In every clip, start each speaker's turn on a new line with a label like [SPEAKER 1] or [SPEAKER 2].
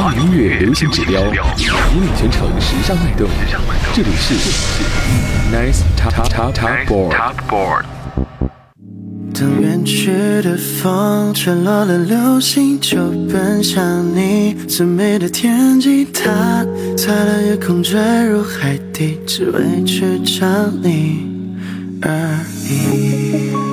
[SPEAKER 1] 华语音乐流行指标，引领全城时尚脉动。这里是 Nice Top Top Top Board。
[SPEAKER 2] 当远去的风吹落了流星，就奔向你。最美的天际，它擦了夜空，坠入海底，只为去找你而已。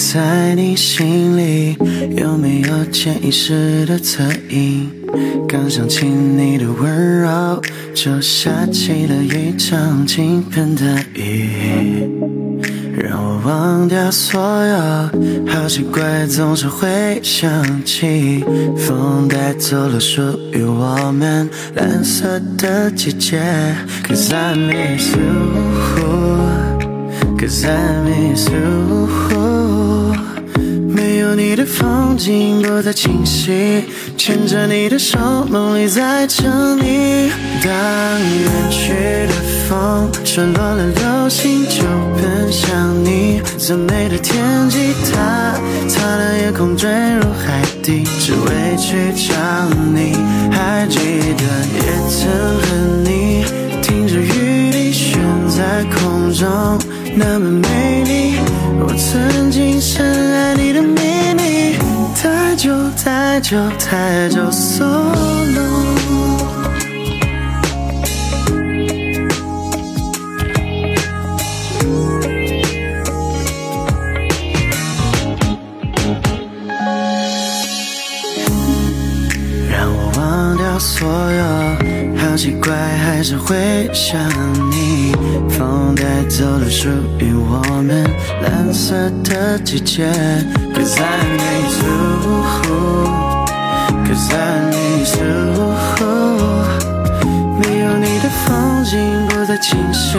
[SPEAKER 2] 在你心里有没有潜意识的侧影？刚想起你的温柔，就下起了一场倾盆大雨，让我忘掉所有。好奇怪，总是会想起，风带走了属于我们蓝色的季节。Cause I miss you. Cause I miss you。没有你的风景不再清晰，牵着你的手，梦里在等你。当远去的风吹落了流星，就奔向你。最美的天际，它擦亮夜空，坠入海底，只为去找你。还记得也曾和你听着雨滴悬在空中，那么美丽。我曾经深爱你的秘密，太久太久太久，so long。让我忘掉所有，好奇怪，还是会想你。走了属于我们蓝色的季节。Cause I miss you，Cause I miss you。没有你的风景不再清晰，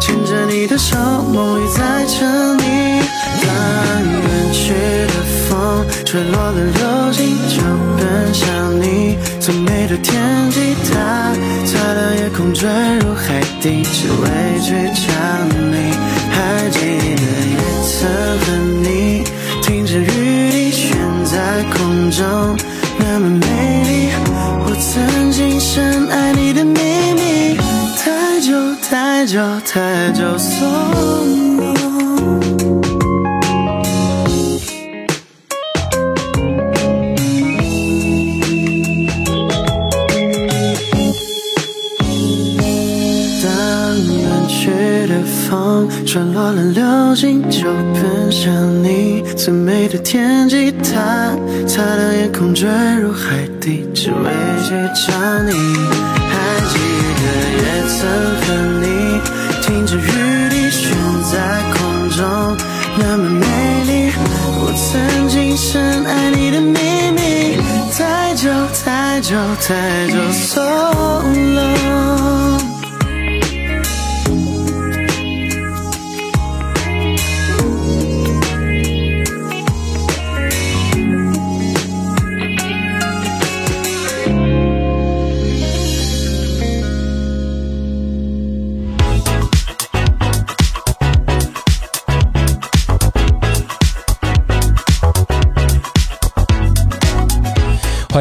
[SPEAKER 2] 牵着你的手，梦里在等你。当远去的风吹落了流星，就奔向你。最美的天际，它擦亮夜空，坠入海底，只为去找你。还记得也曾和你听着雨滴悬在空中，那么美丽。我曾经深爱你的秘密，太久太久太久，so 风吹落了流星，就奔向你。最美的天际，它擦亮夜空，坠入海底，只为去找你。还记得也曾和你听着雨滴悬在空中，那么美丽。我曾经深爱你的秘密，太久太久太久，so long。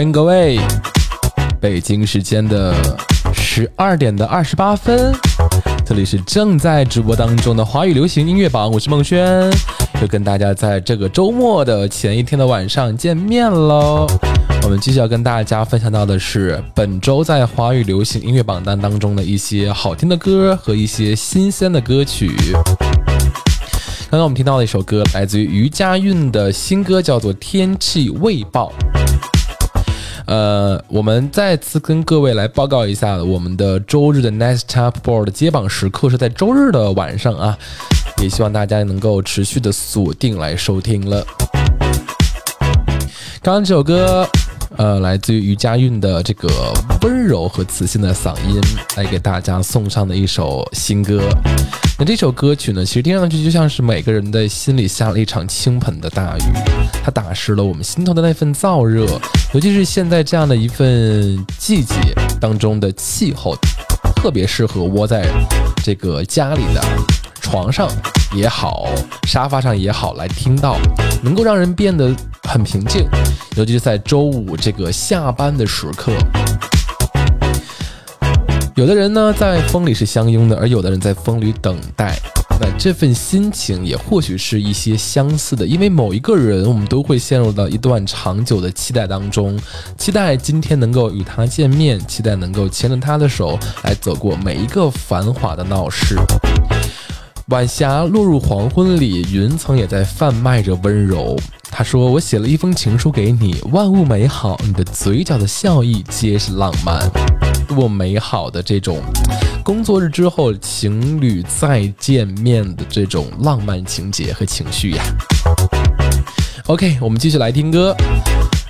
[SPEAKER 1] 欢迎各位，北京时间的十二点的二十八分，这里是正在直播当中的华语流行音乐榜，我是孟轩，又跟大家在这个周末的前一天的晚上见面喽。我们继续要跟大家分享到的是本周在华语流行音乐榜单当中的一些好听的歌和一些新鲜的歌曲。刚刚我们听到的一首歌，来自于于佳韵的新歌，叫做《天气未报》。呃，我们再次跟各位来报告一下，我们的周日的 Next Top Board 接榜时刻是在周日的晚上啊，也希望大家能够持续的锁定来收听了。刚刚这首歌，呃，来自于于佳韵的这个温柔和磁性的嗓音，来给大家送上的一首新歌。那这首歌曲呢，其实听上去就像是每个人的心里下了一场倾盆的大雨，它打湿了我们心头的那份燥热，尤其是现在这样的一份季节，当中的气候，特别适合窝在这个家里的床上也好，沙发上也好来听到，能够让人变得很平静，尤其是在周五这个下班的时刻。有的人呢在风里是相拥的，而有的人在风里等待。那这份心情也或许是一些相似的，因为某一个人，我们都会陷入到一段长久的期待当中，期待今天能够与他见面，期待能够牵着他的手来走过每一个繁华的闹市。晚霞落入黄昏里，云层也在贩卖着温柔。他说：“我写了一封情书给你，万物美好，你的嘴角的笑意皆是浪漫。”多美好的这种工作日之后情侣再见面的这种浪漫情节和情绪呀。OK，我们继续来听歌。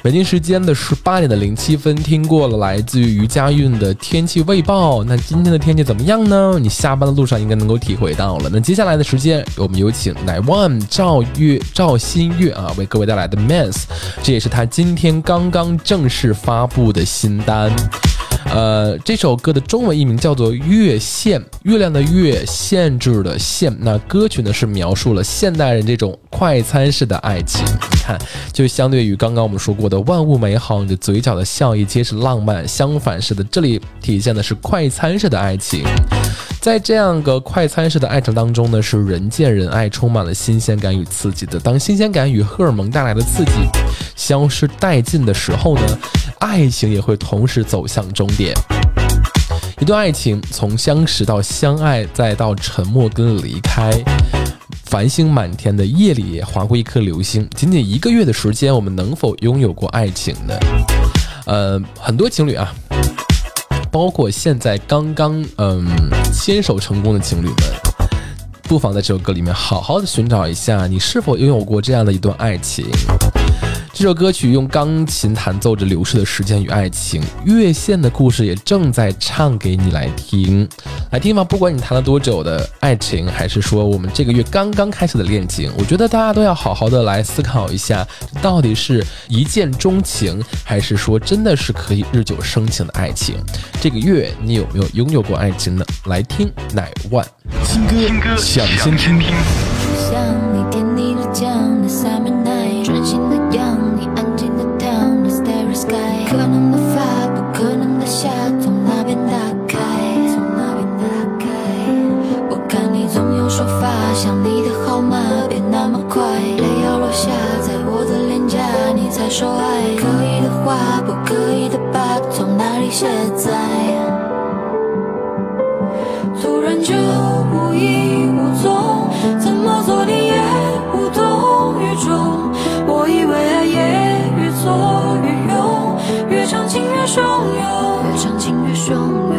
[SPEAKER 1] 北京时间的十八点的零七分，听过了来自于于家韵的天气预报。那今天的天气怎么样呢？你下班的路上应该能够体会到了。那接下来的时间，我们有请乃 one 赵月赵新月啊，为各位带来的 Mans，这也是他今天刚刚正式发布的新单。呃，这首歌的中文译名叫做《月限》，月亮的月，限制的限。那歌曲呢是描述了现代人这种快餐式的爱情。你看，就相对于刚刚我们说过的万物美好，你的嘴角的笑意皆是浪漫。相反式的，这里体现的是快餐式的爱情。在这样个快餐式的爱情当中呢，是人见人爱，充满了新鲜感与刺激的。当新鲜感与荷尔蒙带来的刺激消失殆尽的时候呢？爱情也会同时走向终点。一段爱情从相识到相爱，再到沉默跟离开，繁星满天的夜里划过一颗流星。仅仅一个月的时间，我们能否拥有过爱情呢？呃，很多情侣啊，包括现在刚刚嗯牵手成功的情侣们，不妨在这首歌里面好好的寻找一下，你是否拥有过这样的一段爱情。这首歌曲用钢琴弹奏着流逝的时间与爱情，月线的故事也正在唱给你来听，来听吧。不管你谈了多久的爱情，还是说我们这个月刚刚开始的恋情，我觉得大家都要好好的来思考一下，到底是一见钟情，还是说真的是可以日久生情的爱情？这个月你有没有拥有过爱情呢？来听乃万新歌，想先听。
[SPEAKER 3] 可卸载？突然就无影无踪，怎么做你也无动于衷。我以为爱也越做越。情越汹涌，越长情越汹涌。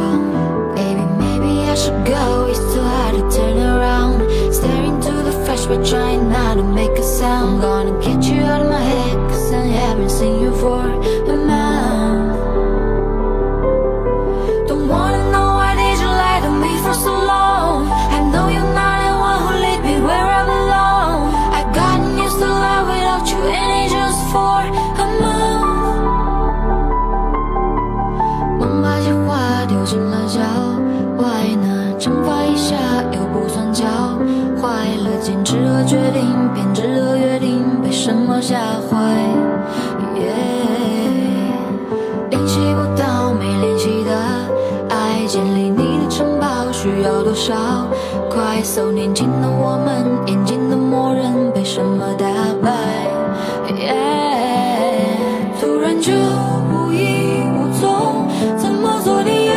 [SPEAKER 3] Baby, maybe I should go. It's too hard to turn around. Staring to the flash, but trying not to make a sound. I'm gonna get 快速年轻的我们，眼睛的默认，被什么打败？突然就无影无踪，怎么做你？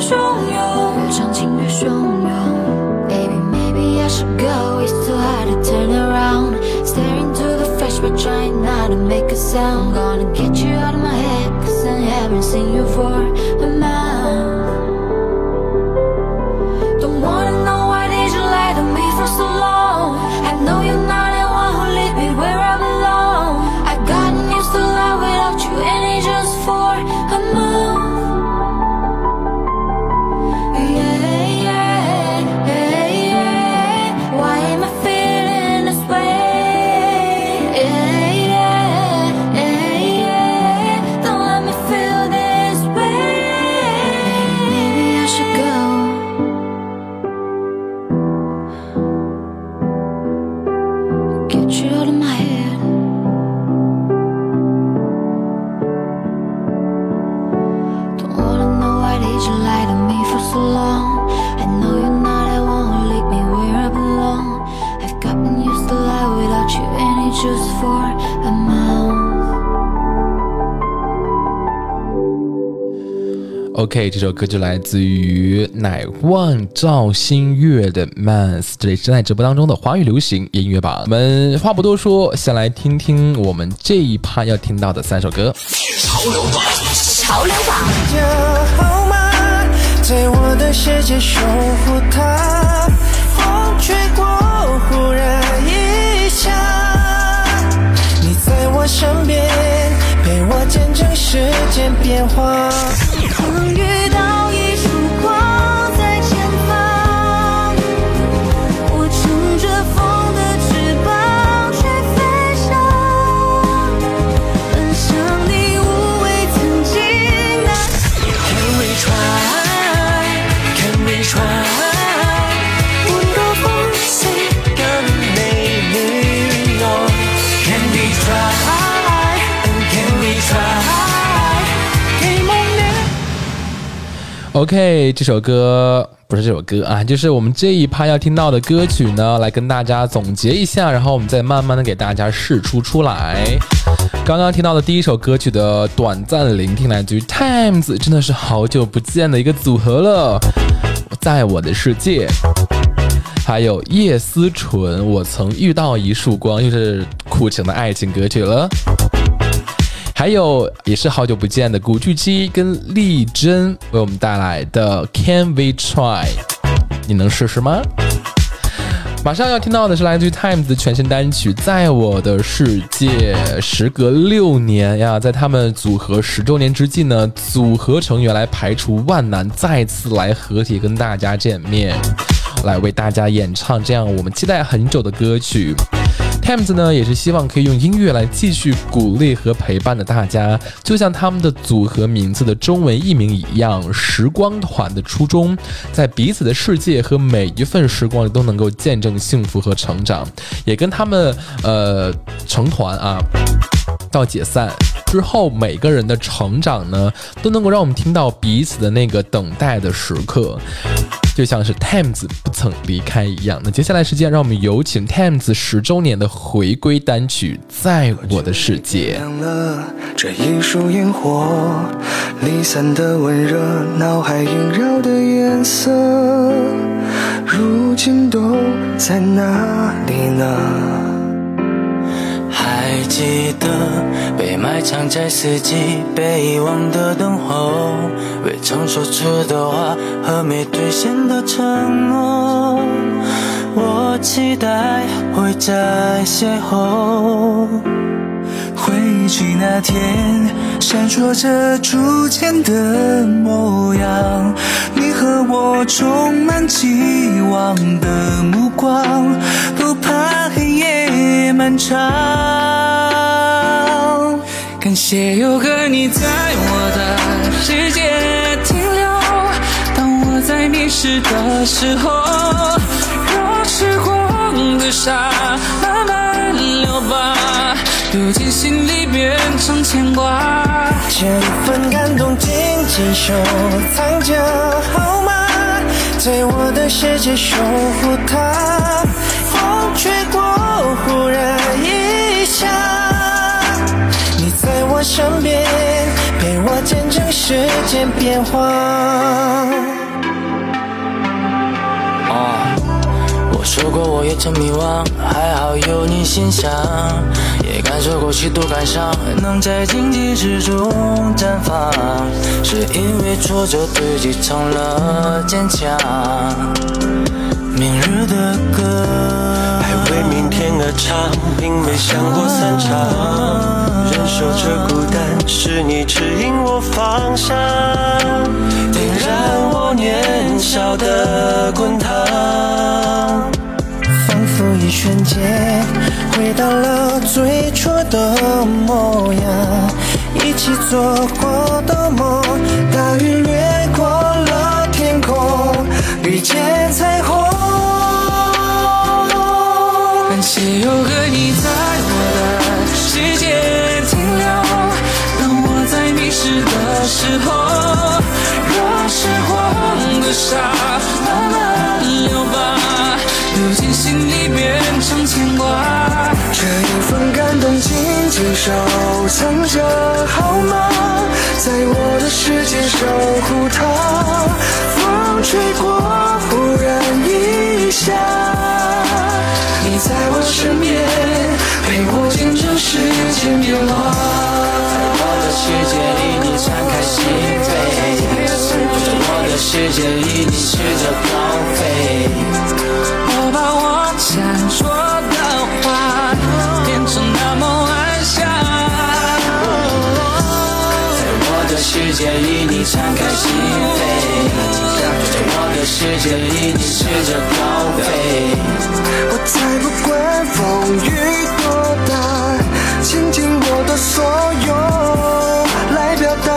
[SPEAKER 3] 汹涌，越长情越汹涌。Baby, maybe I should go. It's too hard to turn around. Staring to the flash, but trying not to make a sound.
[SPEAKER 1] OK，这首歌就来自于乃万赵新月的《Mans》，这里是在直播当中的华语流行音乐榜。我们话不多说，先来听听我们这一趴要听到的三首歌。
[SPEAKER 4] 潮流榜，
[SPEAKER 5] 就好吗？在我的世界守护它，风吹过，忽然一下，你在我身边，陪我见证世间变化。
[SPEAKER 1] OK，这首歌不是这首歌啊，就是我们这一趴要听到的歌曲呢，来跟大家总结一下，然后我们再慢慢的给大家试出出来。刚刚听到的第一首歌曲的短暂聆听来自于 Times，真的是好久不见的一个组合了，在我的世界。还有叶思纯，我曾遇到一束光，又是苦情的爱情歌曲了。还有也是好久不见的古巨基跟丽珍为我们带来的《Can We Try》，你能试试吗？马上要听到的是来自于 Times 的全新单曲《在我的世界》。时隔六年呀，在他们组合十周年之际呢，组合成员来排除万难，再次来合体跟大家见面，来为大家演唱这样我们期待很久的歌曲。Times 呢，也是希望可以用音乐来继续鼓励和陪伴着大家，就像他们的组合名字的中文译名一样，“时光团”的初衷，在彼此的世界和每一份时光里都能够见证幸福和成长，也跟他们呃成团啊。到解散之后，每个人的成长呢，都能够让我们听到彼此的那个等待的时刻，就像是 Times 不曾离开一样。那接下来时间，让我们有请 Times 十周年的回归单曲《在我的世界》。
[SPEAKER 5] 亮了这一束烟火，离散的温热，脑海萦绕的颜色，如今都在哪里呢？
[SPEAKER 6] 还记得被埋藏在四季被遗忘的等候，未曾说出的话和没兑现的承诺，我期待会再邂逅。
[SPEAKER 5] 回忆起那天，闪烁着初见的模样，你和我充满期望的目光，不怕黑夜漫长。感谢有个你在我的世界停留，当我在迷失的时候，让时光的沙。丢进心里变成牵挂，这份感动紧紧收藏着，好吗？在我的世界守护它。风吹过，忽然一下，你在我身边，陪我见证世间变化。
[SPEAKER 6] 过我也曾迷惘，还好有你欣赏，也感受过许多感伤，能在荆棘之中绽放，是因为挫折堆积成了坚强。明日的歌，
[SPEAKER 7] 还为明天而唱，并没想过散场。忍受着孤单，是你指引我方向，点燃我年少的滚烫。
[SPEAKER 5] 一瞬间回到了最初的模样，一起做过的梦，大雨掠过了天空，遇见彩虹。感谢有个你在我的世界停留，当我在迷失的时候，让时光的沙慢慢流吧。这一份感动紧紧收藏着，好吗？在我的世界守护它。风吹过，忽然一下，你在我身边，陪我见证世间变化。
[SPEAKER 6] 在我的世界里，你敞开心扉；在我的世界里，你试着高飞。界里，你敞开心扉；在我的世界里，你试着高飞。
[SPEAKER 5] 我才不管风雨多大，倾尽我的所有来表达。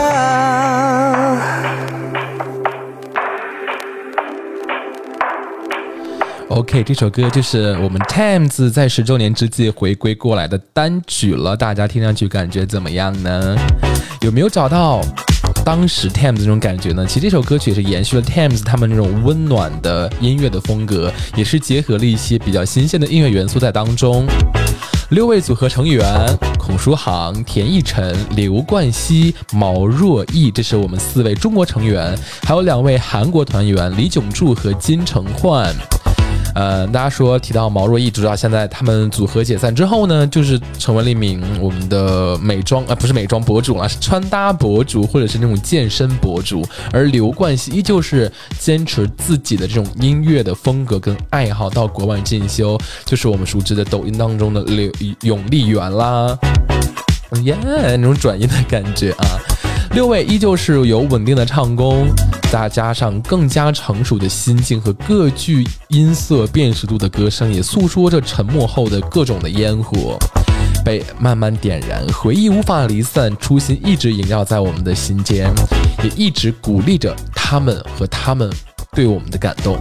[SPEAKER 1] OK，这首歌就是我们 Tams 在十周年之际回归过来的单曲了，大家听上去感觉怎么样呢？有没有找到当时 Tams 这种感觉呢？其实这首歌曲也是延续了 Tams 他们那种温暖的音乐的风格，也是结合了一些比较新鲜的音乐元素在当中。六位组合成员：孔书航、田奕晨、刘冠希、毛若毅，这是我们四位中国成员，还有两位韩国团员李炯柱和金承焕。呃，大家说提到毛若毅，知道现在他们组合解散之后呢，就是成为了一名我们的美妆啊、不是美妆博主啊，是穿搭博主或者是那种健身博主。而刘冠希依旧是坚持自己的这种音乐的风格跟爱好，到国外进修，就是我们熟知的抖音当中的刘永丽媛啦。耶那种转音的感觉啊。六位依旧是有稳定的唱功，再加上更加成熟的心境和各具音色辨识度的歌声，也诉说着沉默后的各种的烟火，被慢慢点燃，回忆无法离散，初心一直萦绕在我们的心间，也一直鼓励着他们和他们对我们的感动。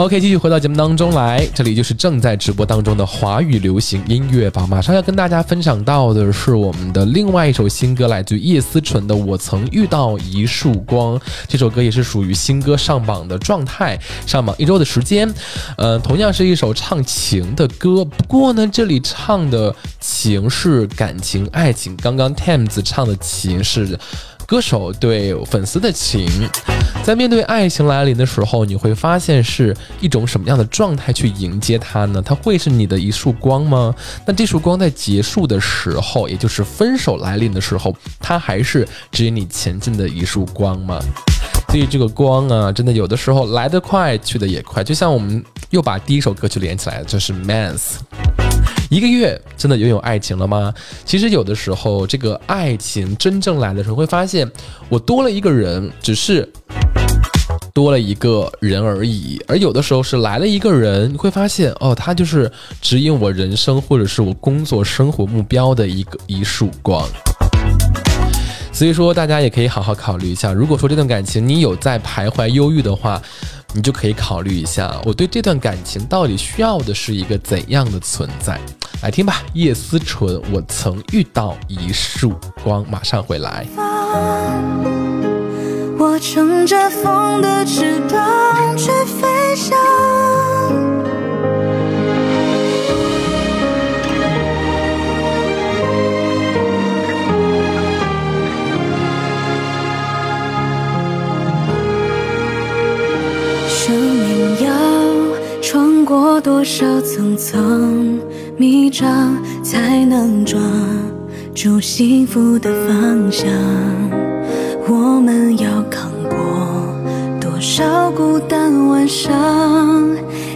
[SPEAKER 1] OK，继续回到节目当中来，这里就是正在直播当中的华语流行音乐榜。马上要跟大家分享到的是我们的另外一首新歌，来自叶思纯的《我曾遇到一束光》。这首歌也是属于新歌上榜的状态，上榜一周的时间。呃，同样是一首唱情的歌，不过呢，这里唱的情是感情、爱情，刚刚 Tams 唱的情是。歌手对粉丝的情，在面对爱情来临的时候，你会发现是一种什么样的状态去迎接它呢？它会是你的一束光吗？那这束光在结束的时候，也就是分手来临的时候，它还是指引你前进的一束光吗？所以这个光啊，真的有的时候来得快，去得也快。就像我们又把第一首歌曲连起来了，就是 Mans。一个月真的拥有爱情了吗？其实有的时候，这个爱情真正来的时候，会发现我多了一个人，只是多了一个人而已。而有的时候是来了一个人，你会发现哦，他就是指引我人生或者是我工作生活目标的一个一束光。所以说，大家也可以好好考虑一下，如果说这段感情你有在徘徊忧郁的话，你就可以考虑一下，我对这段感情到底需要的是一个怎样的存在？来听吧，叶思纯，我曾遇到一束光，马上回来。
[SPEAKER 4] 我乘着风的翅膀去飞翔。生命要穿过多少层层迷障，才能抓住幸福的方向？我们要扛过多少孤单晚上，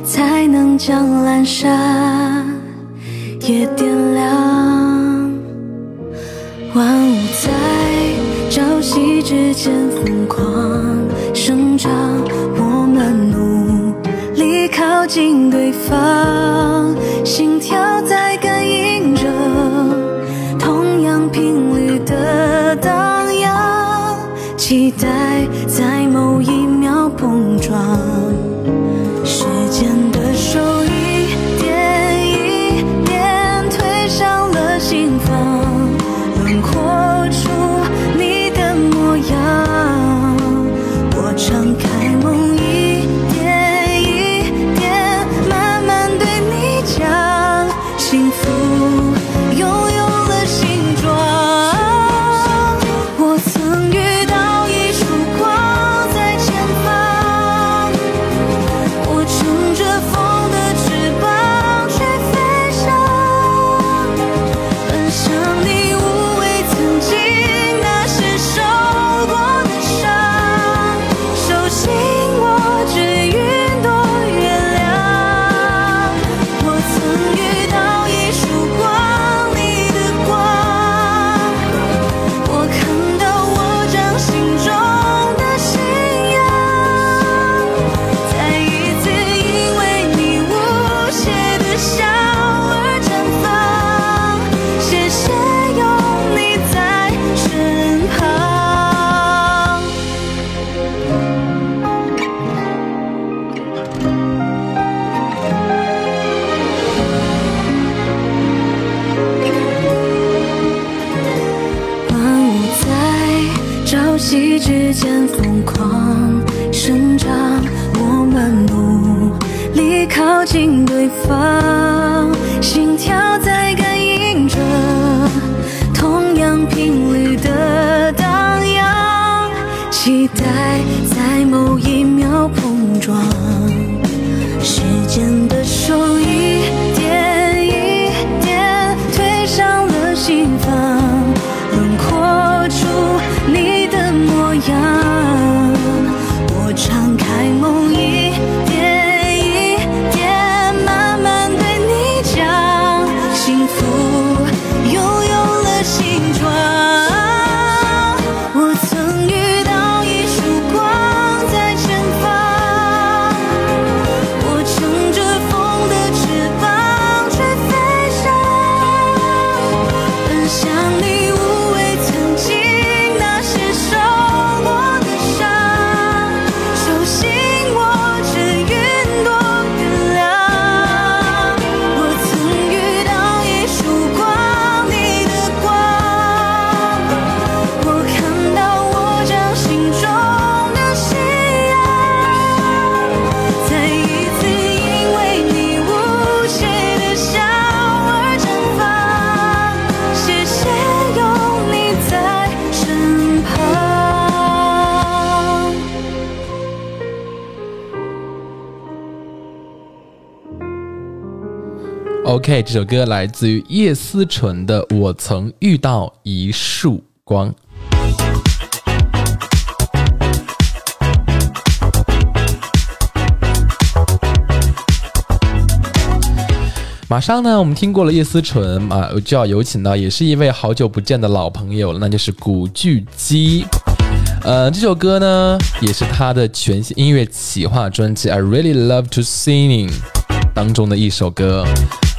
[SPEAKER 4] 才能将阑珊也点亮？万物在朝夕之间疯狂生长，靠近对方，心跳在感应着同样频率的荡漾，期待在某一秒碰撞。期待在某
[SPEAKER 1] OK，这首歌来自于叶思纯的《我曾遇到一束光》。马上呢，我们听过了叶思纯啊，就要有请到也是一位好久不见的老朋友，那就是古巨基。呃，这首歌呢，也是他的全新音乐企划专辑《I Really Love to Singing》当中的一首歌。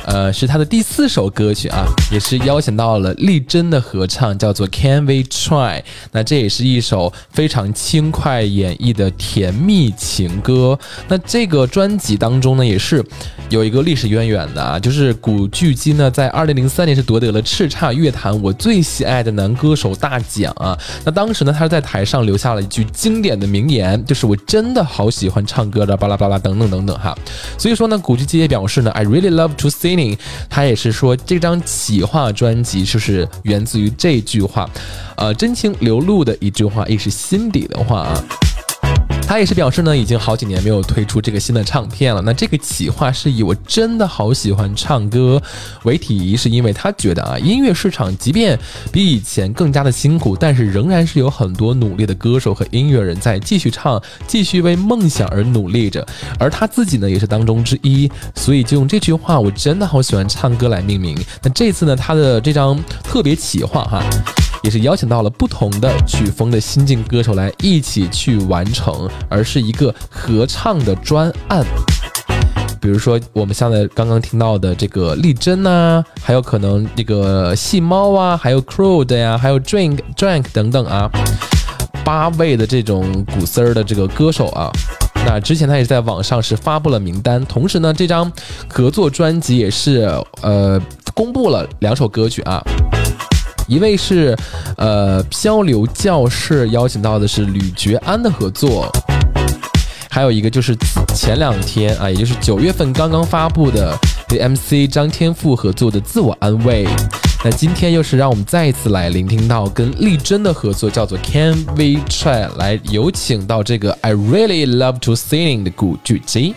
[SPEAKER 1] 呃，是他的第四首歌曲啊，也是邀请到了丽珍的合唱，叫做《Can We Try》。那这也是一首非常轻快演绎的甜蜜情歌。那这个专辑当中呢，也是有一个历史渊源的啊，就是古巨基呢，在二零零三年是夺得了叱咤乐坛我最喜爱的男歌手大奖啊。那当时呢，他是在台上留下了一句经典的名言，就是我真的好喜欢唱歌的，巴拉巴拉等等等等哈。所以说呢，古巨基也表示呢，I really love to sing 他也是说这张企划专辑就是源自于这句话，呃，真情流露的一句话，也是心底的话啊。他也是表示呢，已经好几年没有推出这个新的唱片了。那这个企划是以我真的好喜欢唱歌为题，是因为他觉得啊，音乐市场即便比以前更加的辛苦，但是仍然是有很多努力的歌手和音乐人在继续唱，继续为梦想而努力着。而他自己呢，也是当中之一，所以就用这句话“我真的好喜欢唱歌”来命名。那这次呢，他的这张特别企划哈。也是邀请到了不同的曲风的新晋歌手来一起去完成，而是一个合唱的专案。比如说我们现在刚刚听到的这个丽珍呐、还有可能这个细猫啊，还有 Crow 的呀，还有 Drink Drink 等等啊，八位的这种古丝儿的这个歌手啊。那之前他也是在网上是发布了名单，同时呢，这张合作专辑也是呃公布了两首歌曲啊。一位是呃漂流教室邀请到的是吕觉安的合作，还有一个就是前两天啊，也就是九月份刚刚发布的与 MC 张天赋合作的《自我安慰》。那今天又是让我们再一次来聆听到跟丽珍的合作，叫做《Can We Try》，来有请到这个 I Really Love to Sing 的古巨基。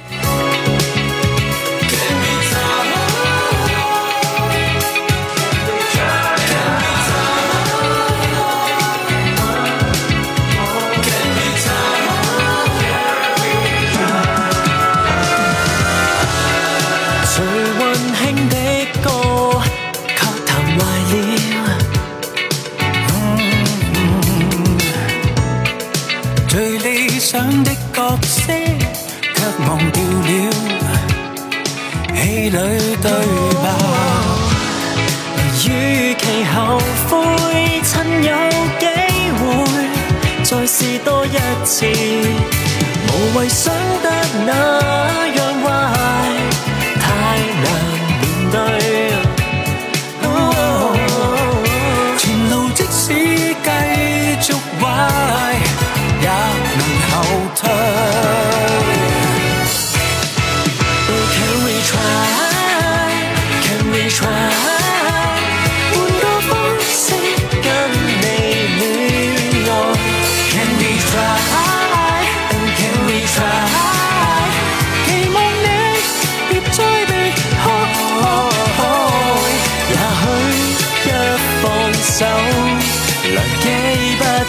[SPEAKER 7] 试多一次，无谓想得那样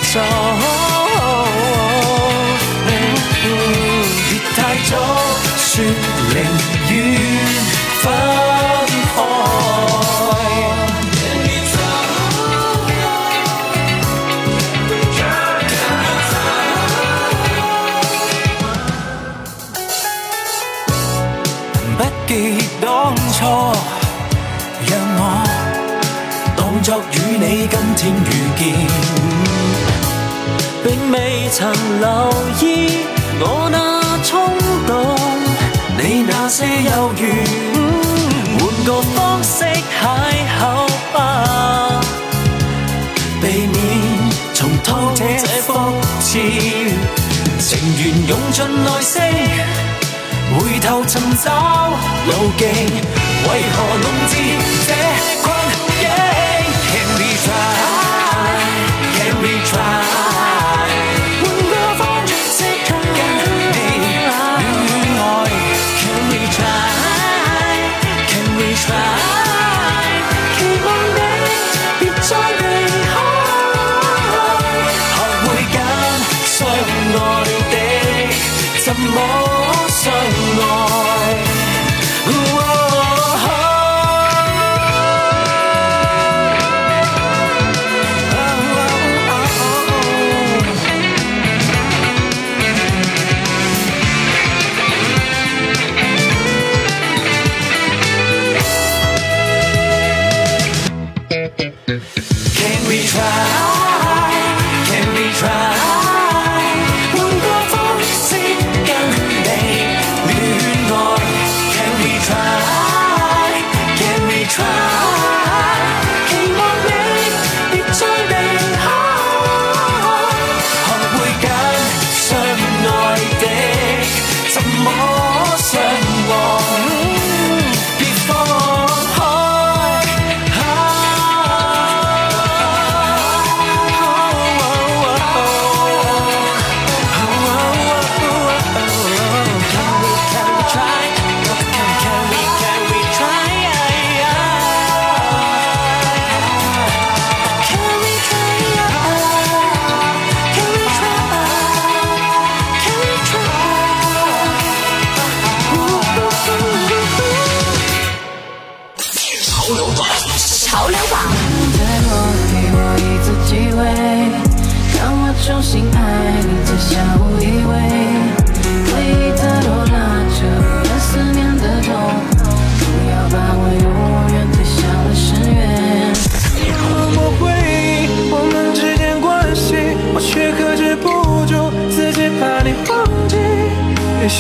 [SPEAKER 7] 記不走。別太早說寧願分開。不記當初，讓我當作與你今天遇見，並未曾留意我那冲动，你那些猶豫，换个方式邂逅吧，避免重蹈這覆辙，情缘用盡耐性。回头寻找路徑，為何弄至这困境？Can we try?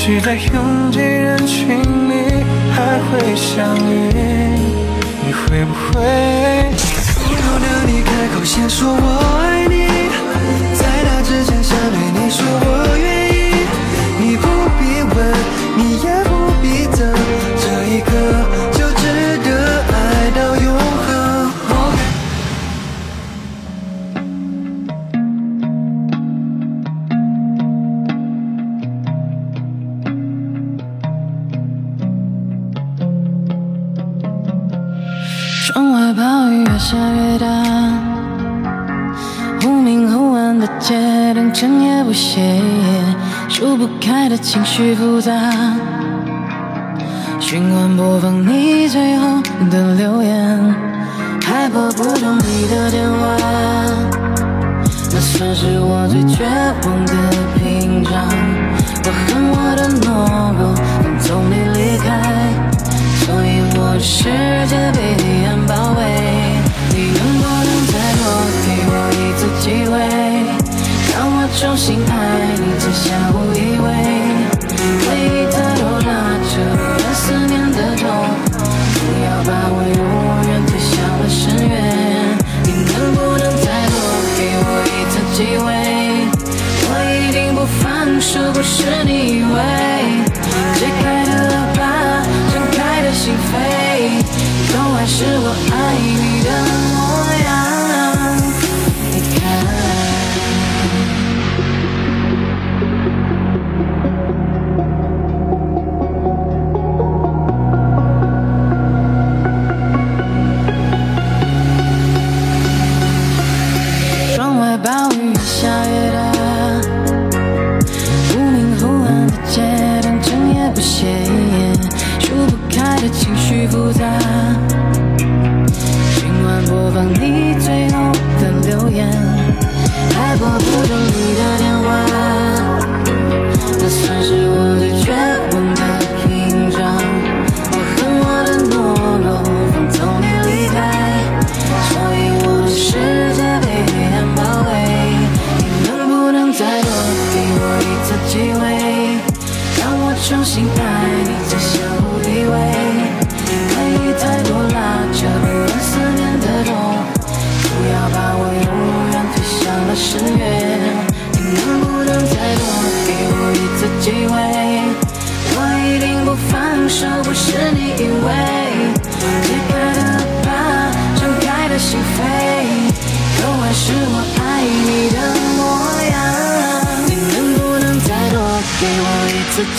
[SPEAKER 7] 也许在
[SPEAKER 4] 循环播放你最后的留言，害怕不中你的电话，那算是我最绝望的屏障。我恨我的懦弱，能从你离开。所以我的世界被黑暗包围。你能不能再多给我一次机会，让我重新爱你，再相互依偎？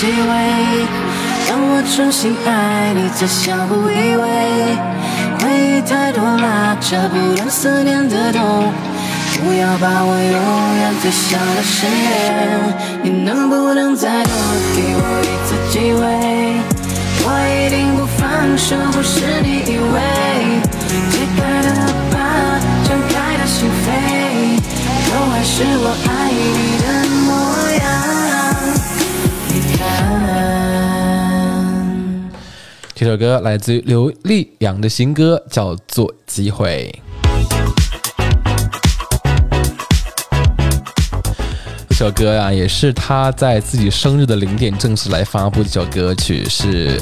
[SPEAKER 4] 机会，让我重新爱你，再相互依偎？回忆太多拉扯不断思念的痛。不要把我永远推向了深渊。你能不能再多给我一次机会？我一定不放手，不是你以为。解开的疤，张开的心扉，都还是我爱你的这
[SPEAKER 1] 首歌来自于刘力扬的新歌，叫做《机会》。这首歌啊，也是他在自己生日的零点正式来发布的一首歌曲，是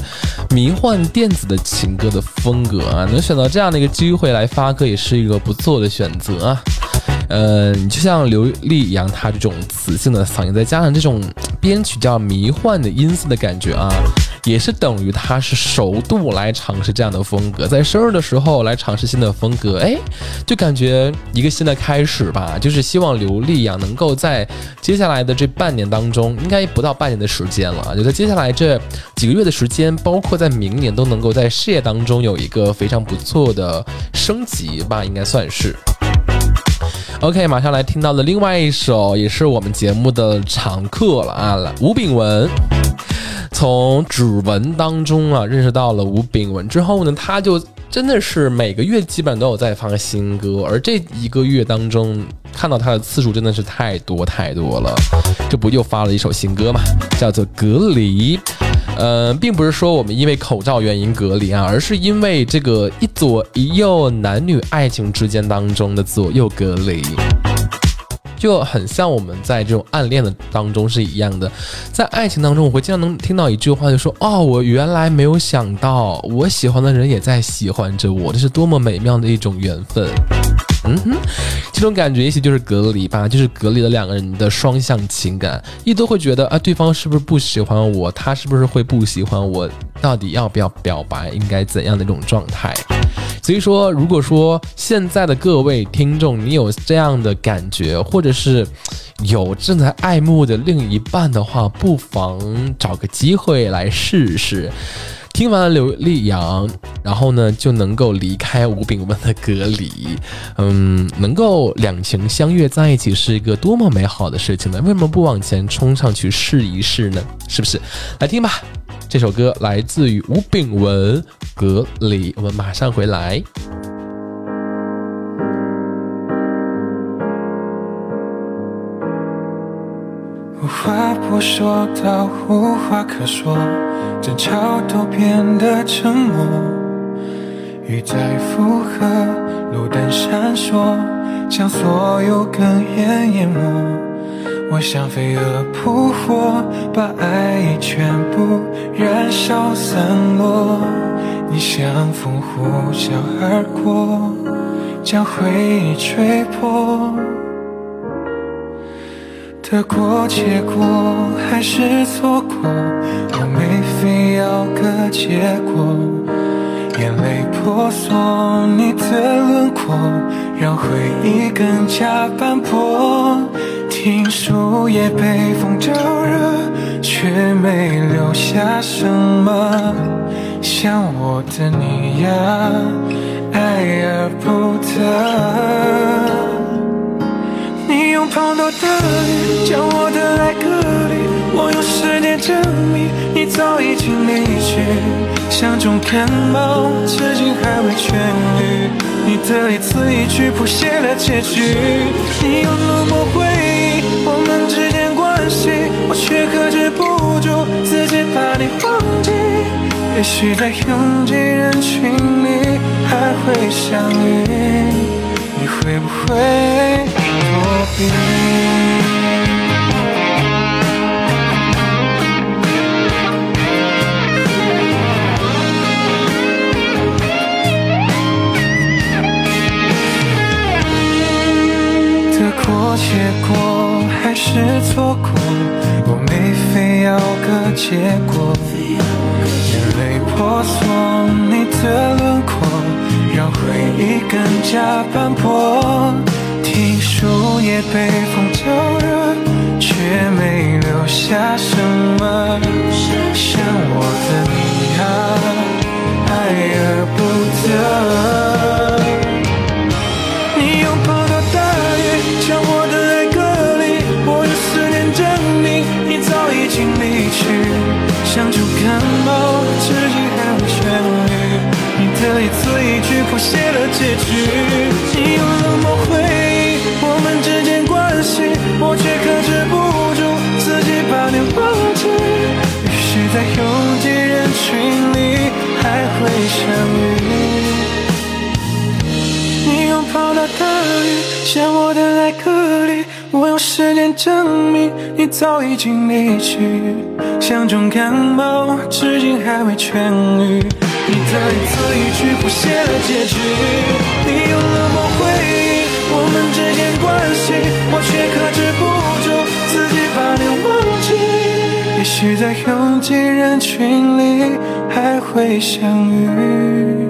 [SPEAKER 1] 迷幻电子的情歌的风格啊。能选到这样的一个机会来发歌，也是一个不错的选择啊。嗯，就像刘力扬他这种磁性的嗓音，再加上这种编曲叫迷幻的音色的感觉啊，也是等于他是首度来尝试这样的风格，在生日的时候来尝试新的风格，哎，就感觉一个新的开始吧。就是希望刘力扬能够在接下来的这半年当中，应该不到半年的时间了，就在接下来这几个月的时间，包括在明年都能够在事业当中有一个非常不错的升级吧，应该算是。OK，马上来听到的另外一首，也是我们节目的常客了啊，来吴炳文。从指纹当中啊认识到了吴炳文之后呢，他就真的是每个月基本上都有在发新歌，而这一个月当中看到他的次数真的是太多太多了。这不又发了一首新歌嘛，叫做《隔离》。呃，并不是说我们因为口罩原因隔离啊，而是因为这个一左一右男女爱情之间当中的左右隔离。就很像我们在这种暗恋的当中是一样的，在爱情当中，我会经常能听到一句话，就说：“哦，我原来没有想到，我喜欢的人也在喜欢着我，这是多么美妙的一种缘分。”嗯哼，这种感觉也许就是隔离吧，就是隔离了两个人的双向情感，一都会觉得啊，对方是不是不喜欢我，他是不是会不喜欢我，到底要不要表白，应该怎样的一种状态？所以说，如果说现在的各位听众，你有这样的感觉，或者是有正在爱慕的另一半的话，不妨找个机会来试试。听完了刘力扬，然后呢就能够离开吴炳文的隔离，嗯，能够两情相悦在一起是一个多么美好的事情呢？为什么不往前冲上去试一试呢？是不是？来听吧，这首歌来自于吴炳文《隔离》，我们马上回来。
[SPEAKER 8] 无话不说到无话可说，争吵都变得沉默。雨在附和，路灯闪烁，将所有哽咽淹没。我像飞蛾扑火，把爱意全部燃烧散落。你像风呼啸而过，将回忆吹破。得过且过还是错过，我没非要个结果。眼泪婆娑，你。的轮廓让回忆更加斑驳。听树叶被风招惹，却没留下什么。像我的你。呀，爱而不得。你到大雨，将我的爱隔离。我用时间证明，你早已经离去，像重感冒，至今还未痊愈。你的一字一句谱写了结局，你用冷漠回忆我们之间关系，我却克制不住自己把你忘记。也许在拥挤人群里还会相遇，会不会躲避？得过且过还是错过，我没非要个结果。眼泪婆娑，你的轮廓让回忆更加斑驳。听树叶被风浇热，却没留下什么。像我的你啊，爱而不得。你拥抱到大雨，将我的爱隔离。我用思念证明，你早已经离去，像结局，你用冷漠回忆我们之间关系，我却克制不住自己把你忘记。于是在拥挤人群里还会相遇。你拥抱到大雨，将我的爱隔离。我用时间证明，你早已经离去，像重感冒，至今还未痊愈。你的一字一句谱写了结局，你用冷漠回应我们之间关系，我却克制不住自己把你忘记。也许在拥挤人群里还会相遇。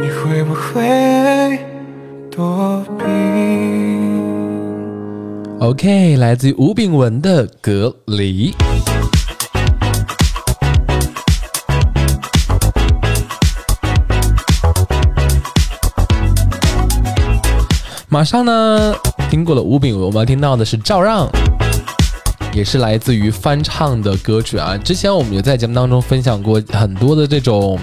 [SPEAKER 8] 你会不会躲避
[SPEAKER 1] ？OK，来自于吴炳文的《隔离》。马上呢，听过了吴炳文，我们要听到的是赵让，也是来自于翻唱的歌曲啊。之前我们也在节目当中分享过很多的这种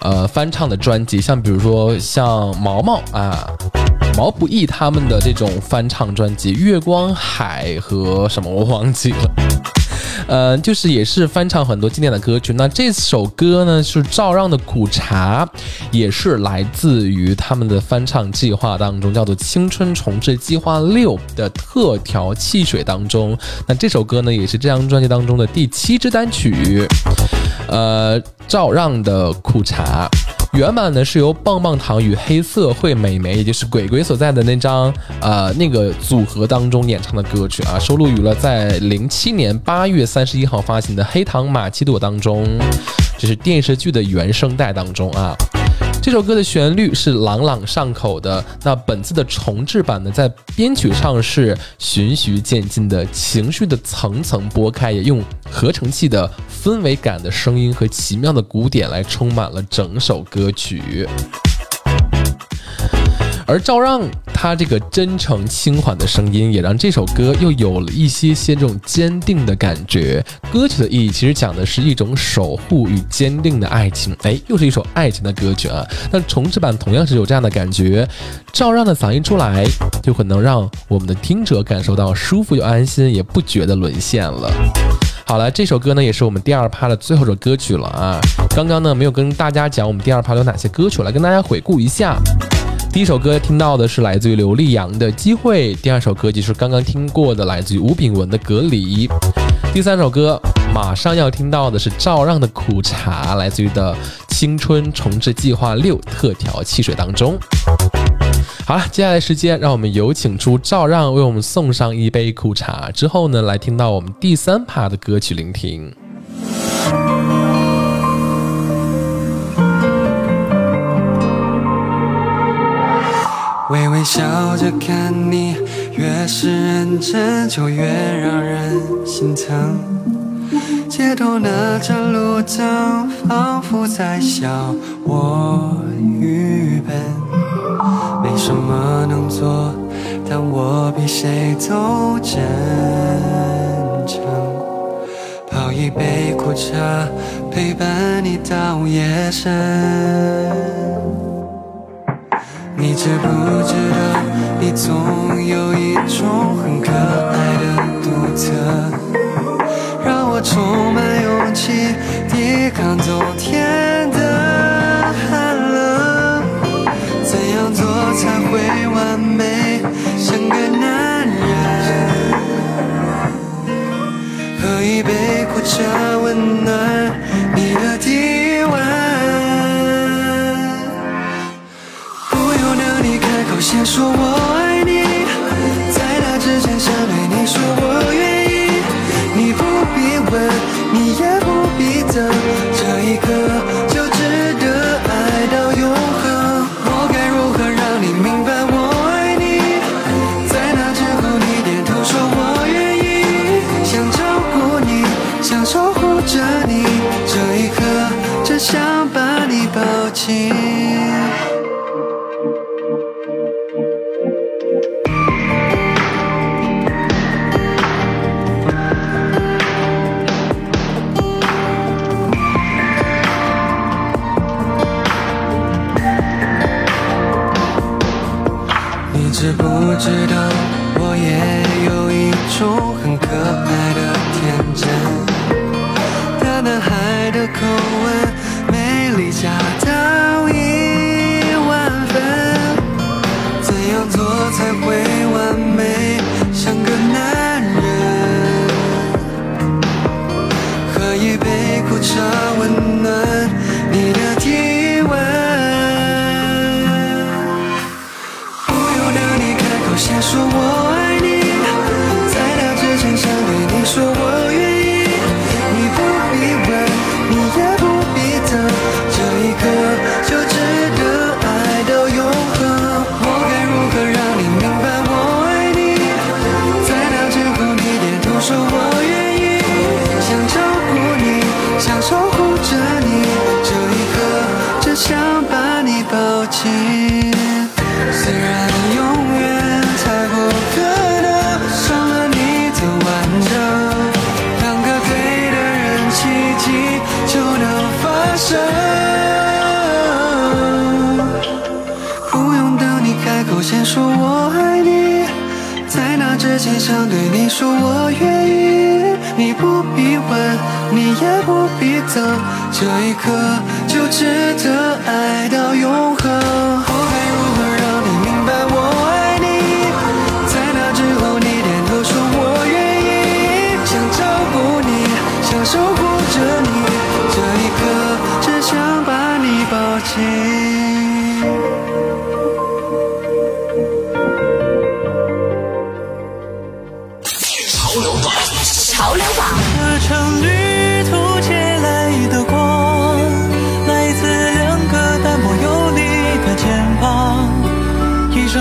[SPEAKER 1] 呃翻唱的专辑，像比如说像毛毛啊。毛不易他们的这种翻唱专辑《月光海》和什么我忘记了，呃，就是也是翻唱很多经典的歌曲。那这首歌呢是赵让的《苦茶》，也是来自于他们的翻唱计划当中，叫做《青春重置计划六》的特调汽水当中。那这首歌呢也是这张专辑当中的第七支单曲，呃，赵让的《苦茶》。原版呢是由棒棒糖与黑涩会美眉，也就是鬼鬼所在的那张呃那个组合当中演唱的歌曲啊，收录于了在零七年八月三十一号发行的《黑糖玛奇朵》当中，这是电视剧的原声带当中啊。这首歌的旋律是朗朗上口的，那本次的重置版呢，在编曲上是循序渐进的，情绪的层层拨开，也用合成器的氛围感的声音和奇妙的鼓点来充满了整首歌曲。而赵让他这个真诚轻缓的声音，也让这首歌又有了一些些这种坚定的感觉。歌曲的意义其实讲的是一种守护与坚定的爱情，哎，又是一首爱情的歌曲啊。那重制版同样是有这样的感觉，赵让的嗓音出来，就很能让我们的听者感受到舒服又安心，也不觉得沦陷了。好了，这首歌呢也是我们第二趴的最后一首歌曲了啊。刚刚呢没有跟大家讲我们第二趴有哪些歌曲，来跟大家回顾一下。第一首歌听到的是来自于刘力扬的《机会》，第二首歌就是刚刚听过的来自于吴炳文的《隔离》，第三首歌马上要听到的是赵让的《苦茶》，来自于的《青春重置计划六》特调汽水当中。好了，接下来时间让我们有请出赵让为我们送上一杯苦茶，之后呢来听到我们第三趴的歌曲聆听。
[SPEAKER 5] 微微笑着看你越是认真就越让人心疼。街头那盏路灯仿佛在笑我愚笨没什么能做但我比谁都真诚泡一杯苦茶陪伴你到夜深。你知不知道，你总有一种很可爱的独特，让我充满勇气抵抗冬天的寒冷。怎样做才会完美，像个男人？喝一杯苦茶温暖。该说我这一刻就值得爱到永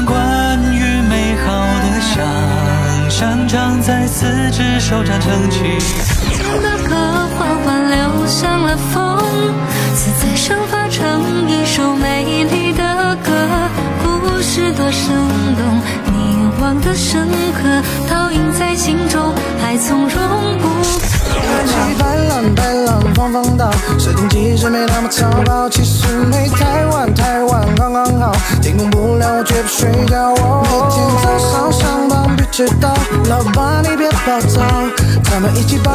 [SPEAKER 5] 关于美好的想象，长在四只手掌撑起。
[SPEAKER 4] 唱的歌缓缓流向了风，自在生发成一首美丽的歌，故事多生动。忘的深刻，倒映在心中，还从容不迫。
[SPEAKER 9] 白浪白浪放放倒，时间其实没那么糟糕，其实没太晚太晚刚刚好，天空不亮我绝不睡觉。每天早上上班必迟到，老板你别暴躁，咱们一起
[SPEAKER 5] 把。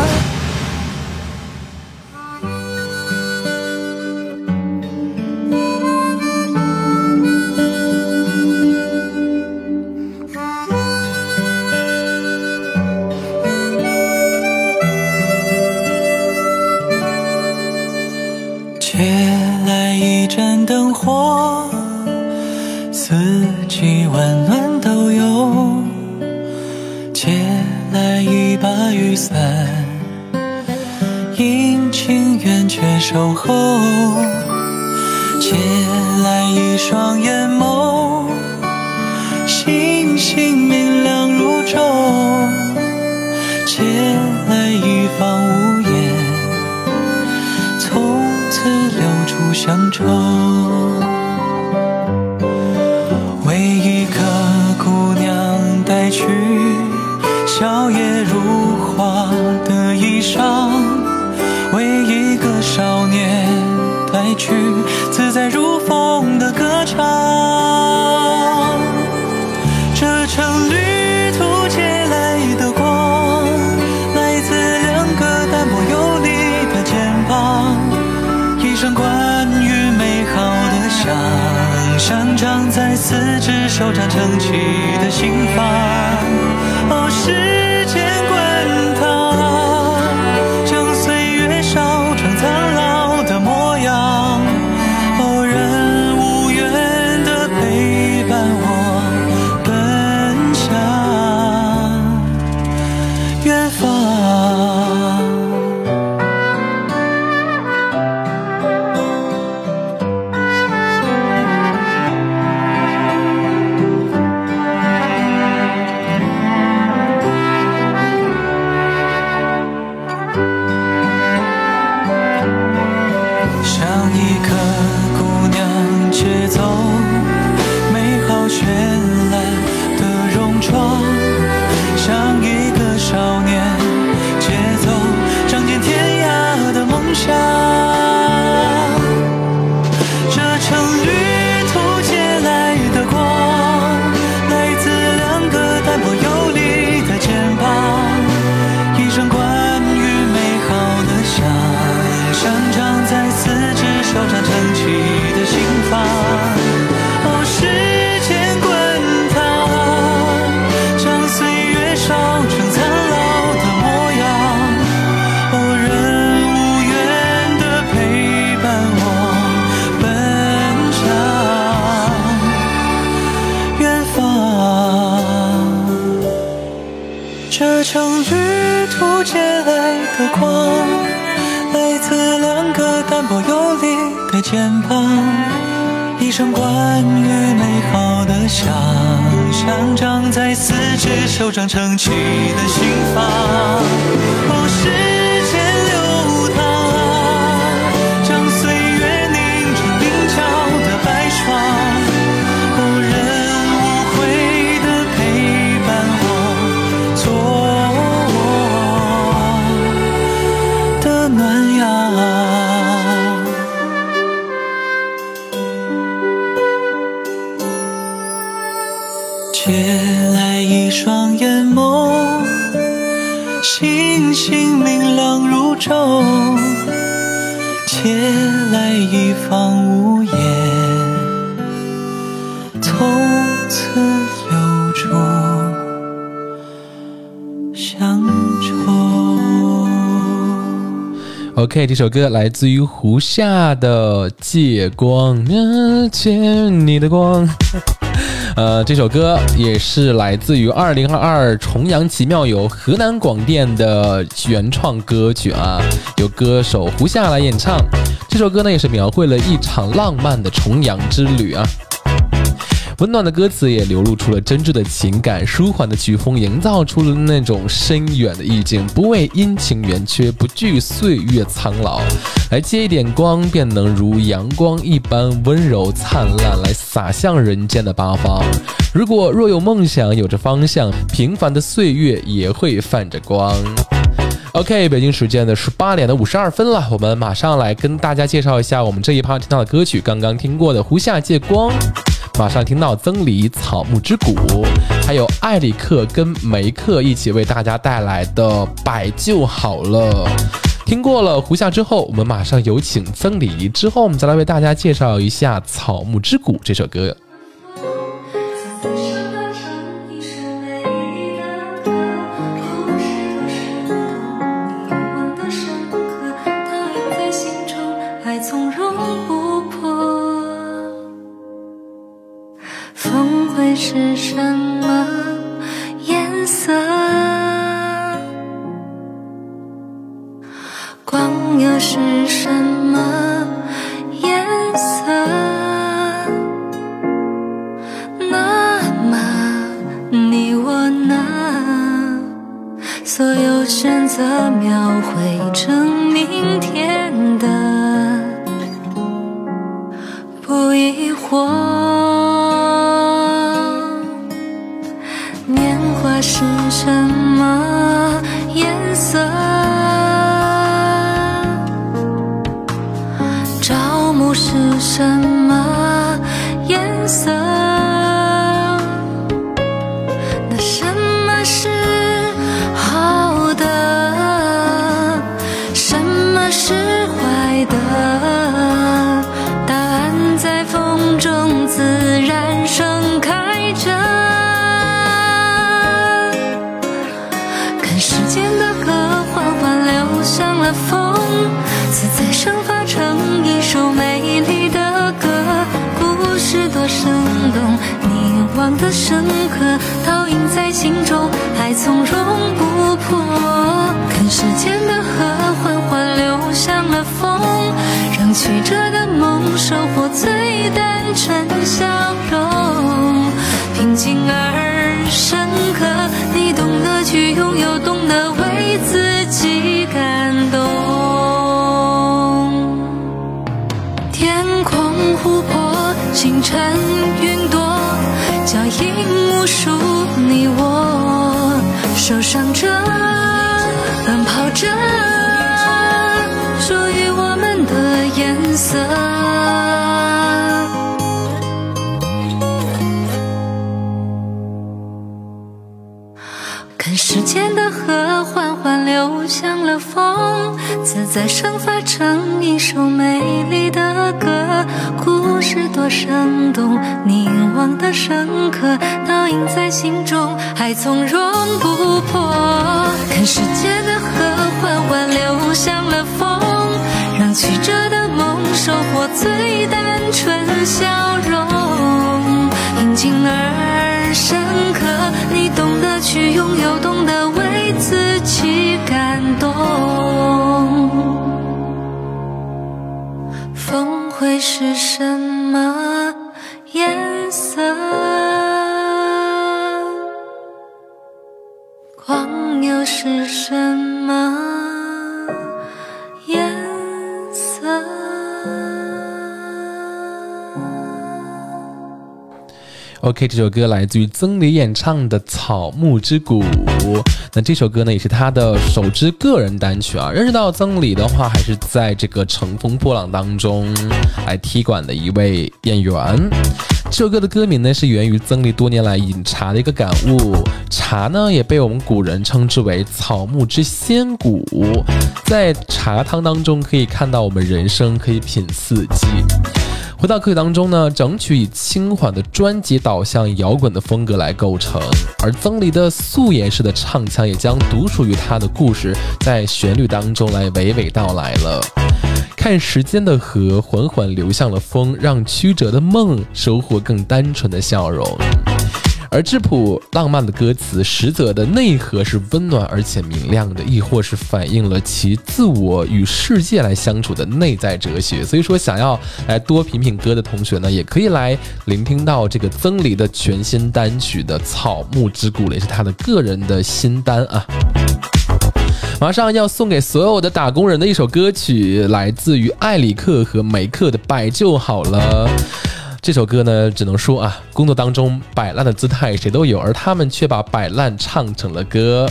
[SPEAKER 10] 掌撑起的心房。单薄有力的肩膀。一生关于美好的想象，长在四肢手掌撑起的心房。哦，是这
[SPEAKER 1] 首歌来自于胡夏的《借光》，啊借你的光。呃，这首歌也是来自于二零二二重阳奇妙游河南广电的原创歌曲啊，由歌手胡夏来演唱。这首歌呢，也是描绘了一场浪漫的重阳之旅啊。温暖的歌词也流露出了真挚的情感，舒缓的曲风营造出了那种深远的意境，不畏阴晴圆缺，不惧岁月苍老。来借一点光，便能如阳光一般温柔灿烂，来洒向人间的八方。如果若有梦想，有着方向，平凡的岁月也会泛着光。OK，北京时间的十八点的五十二分了，我们马上来跟大家介绍一下我们这一趴听到的歌曲，刚刚听过的《胡夏借光》。马上听到曾黎《草木之谷》，还有艾里克跟梅克一起为大家带来的《摆就好了》。听过了胡夏之后，我们马上有请曾黎，之后我们再来为大家介绍一下《草木之谷》这首歌。
[SPEAKER 4] 刻，倒映在心中，还从容不迫。看时间的河缓缓流向了风，让曲折的梦收获最单纯笑容，平静而深刻。你懂得去拥有，懂得为自己感动。天空、湖泊、星辰、想着，奔跑着，属于我们的颜色。看时间的河缓缓流向了风，自在生发成一首美丽的歌。故事多生动，凝望的深刻，倒映在心中，还从容不迫。看时间的河缓缓流向了风，让曲折的梦收获最单纯笑容，平静而深刻。你懂得去拥有，懂得为自己感动。风会是什么颜色？光又是什
[SPEAKER 1] OK，这首歌来自于曾黎演唱的《草木之谷》。那这首歌呢，也是他的首支个人单曲啊。认识到曾黎的话，还是在这个《乘风破浪》当中来踢馆的一位演员。这首歌的歌名呢，是源于曾黎多年来饮茶的一个感悟。茶呢，也被我们古人称之为草木之仙谷。在茶汤当中，可以看到我们人生可以品四季。回到课曲当中呢，整曲以轻缓的专辑导向摇滚的风格来构成，而曾黎的素颜式的唱腔也将独属于他的故事在旋律当中来娓娓道来了。看时间的河缓缓流向了风，让曲折的梦收获更单纯的笑容。而质朴浪漫的歌词，实则的内核是温暖而且明亮的，亦或是反映了其自我与世界来相处的内在哲学。所以说，想要来多品品歌的同学呢，也可以来聆听到这个曾黎的全新单曲的《草木之谷》，也是他的个人的新单啊。马上要送给所有的打工人的一首歌曲，来自于艾里克和梅克的《摆就好了》。这首歌呢，只能说啊，工作当中摆烂的姿态谁都有，而他们却把摆烂唱成了歌。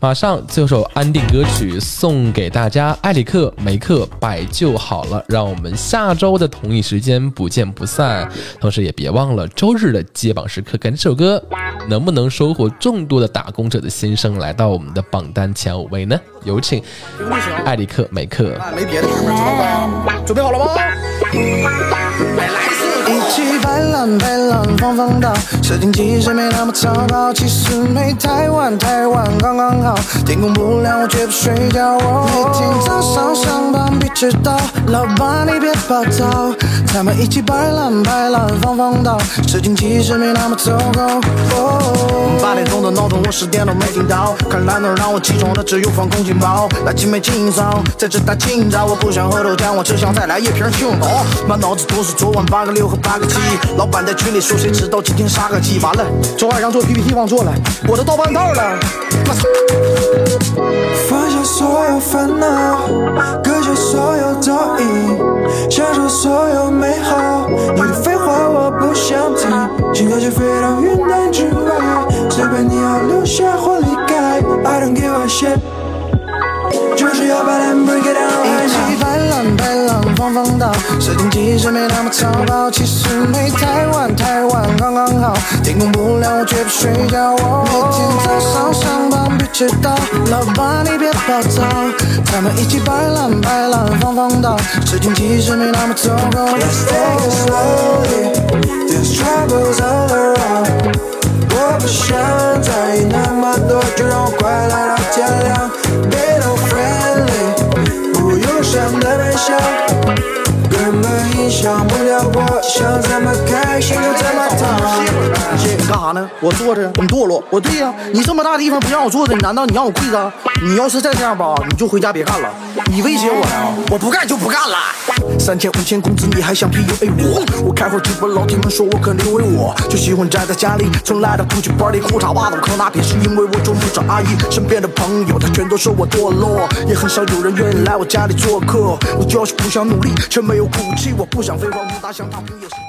[SPEAKER 1] 马上这首安定歌曲送给大家，埃里克梅克摆就好了，让我们下周的同一时间不见不散。同时也别忘了周日的接榜时刻，看这首歌能不能收获众多的打工者的心声，来到我们的榜单前五位呢？有请埃里克梅克。
[SPEAKER 9] 没别的事儿，准备好了吗？一起摆烂摆烂放放倒，设定其实没那么糟糕，其实没太晚太晚刚刚好，天公不亮我绝不睡觉。每天早上上班必迟到，老板你别暴躁，咱们一起摆烂摆烂放放倒，事情其实没那么糟糕。哦，八点钟的闹钟我十点都没听到，看来能让我起床的只有放空警报，来几枚清扫，在这大清早，我不想喝豆浆，我只想再来一瓶青岛，满脑子都是昨晚八个六和八个七，老板在群里说谁知道今天杀个鸡，完了，昨晚上做 PPT 忘做了，我都到半道了。
[SPEAKER 11] 放下所有烦恼，搁下所有噪音，享受所有美好。你的废话我不想听，心跳就飞到云南之外，随便你要留下或离开，I don't give a shit。就是要把 them break it down
[SPEAKER 9] 一
[SPEAKER 11] right
[SPEAKER 9] 起
[SPEAKER 11] now。
[SPEAKER 9] 摆烂摆烂放放倒，设定其实没那么糟糕，其实没太晚太晚刚刚好，天公不亮我绝不睡觉。我每天早上上班必迟到，老板你别暴躁，咱们一起摆烂摆烂放放倒，事情其实没那么糟糕。
[SPEAKER 11] Let's take it slowly, there's troubles all around。我不想在意那么多，就让我快乐到天亮。上的微笑。想不了我想怎么开心就怎么躺。
[SPEAKER 12] 你干啥呢？我坐着，你堕落。我对呀、你这么大地方不让我坐着，难道你让我跪着？你要是再这样吧，你就回家别干了。你威胁我呀？我不干就不干了。三千五千工资你还想 PUA 我？我开会直播，老铁们说我可怜为我，就喜欢宅在家里，从来都不去搬地裤衩袜子我靠那撇，是因为我中不找阿姨。身边的朋友他全都说我堕落，也很少有人愿意来我家里做客。我就是不想努力，却没有骨气，我不想废话，武大想躺平也是。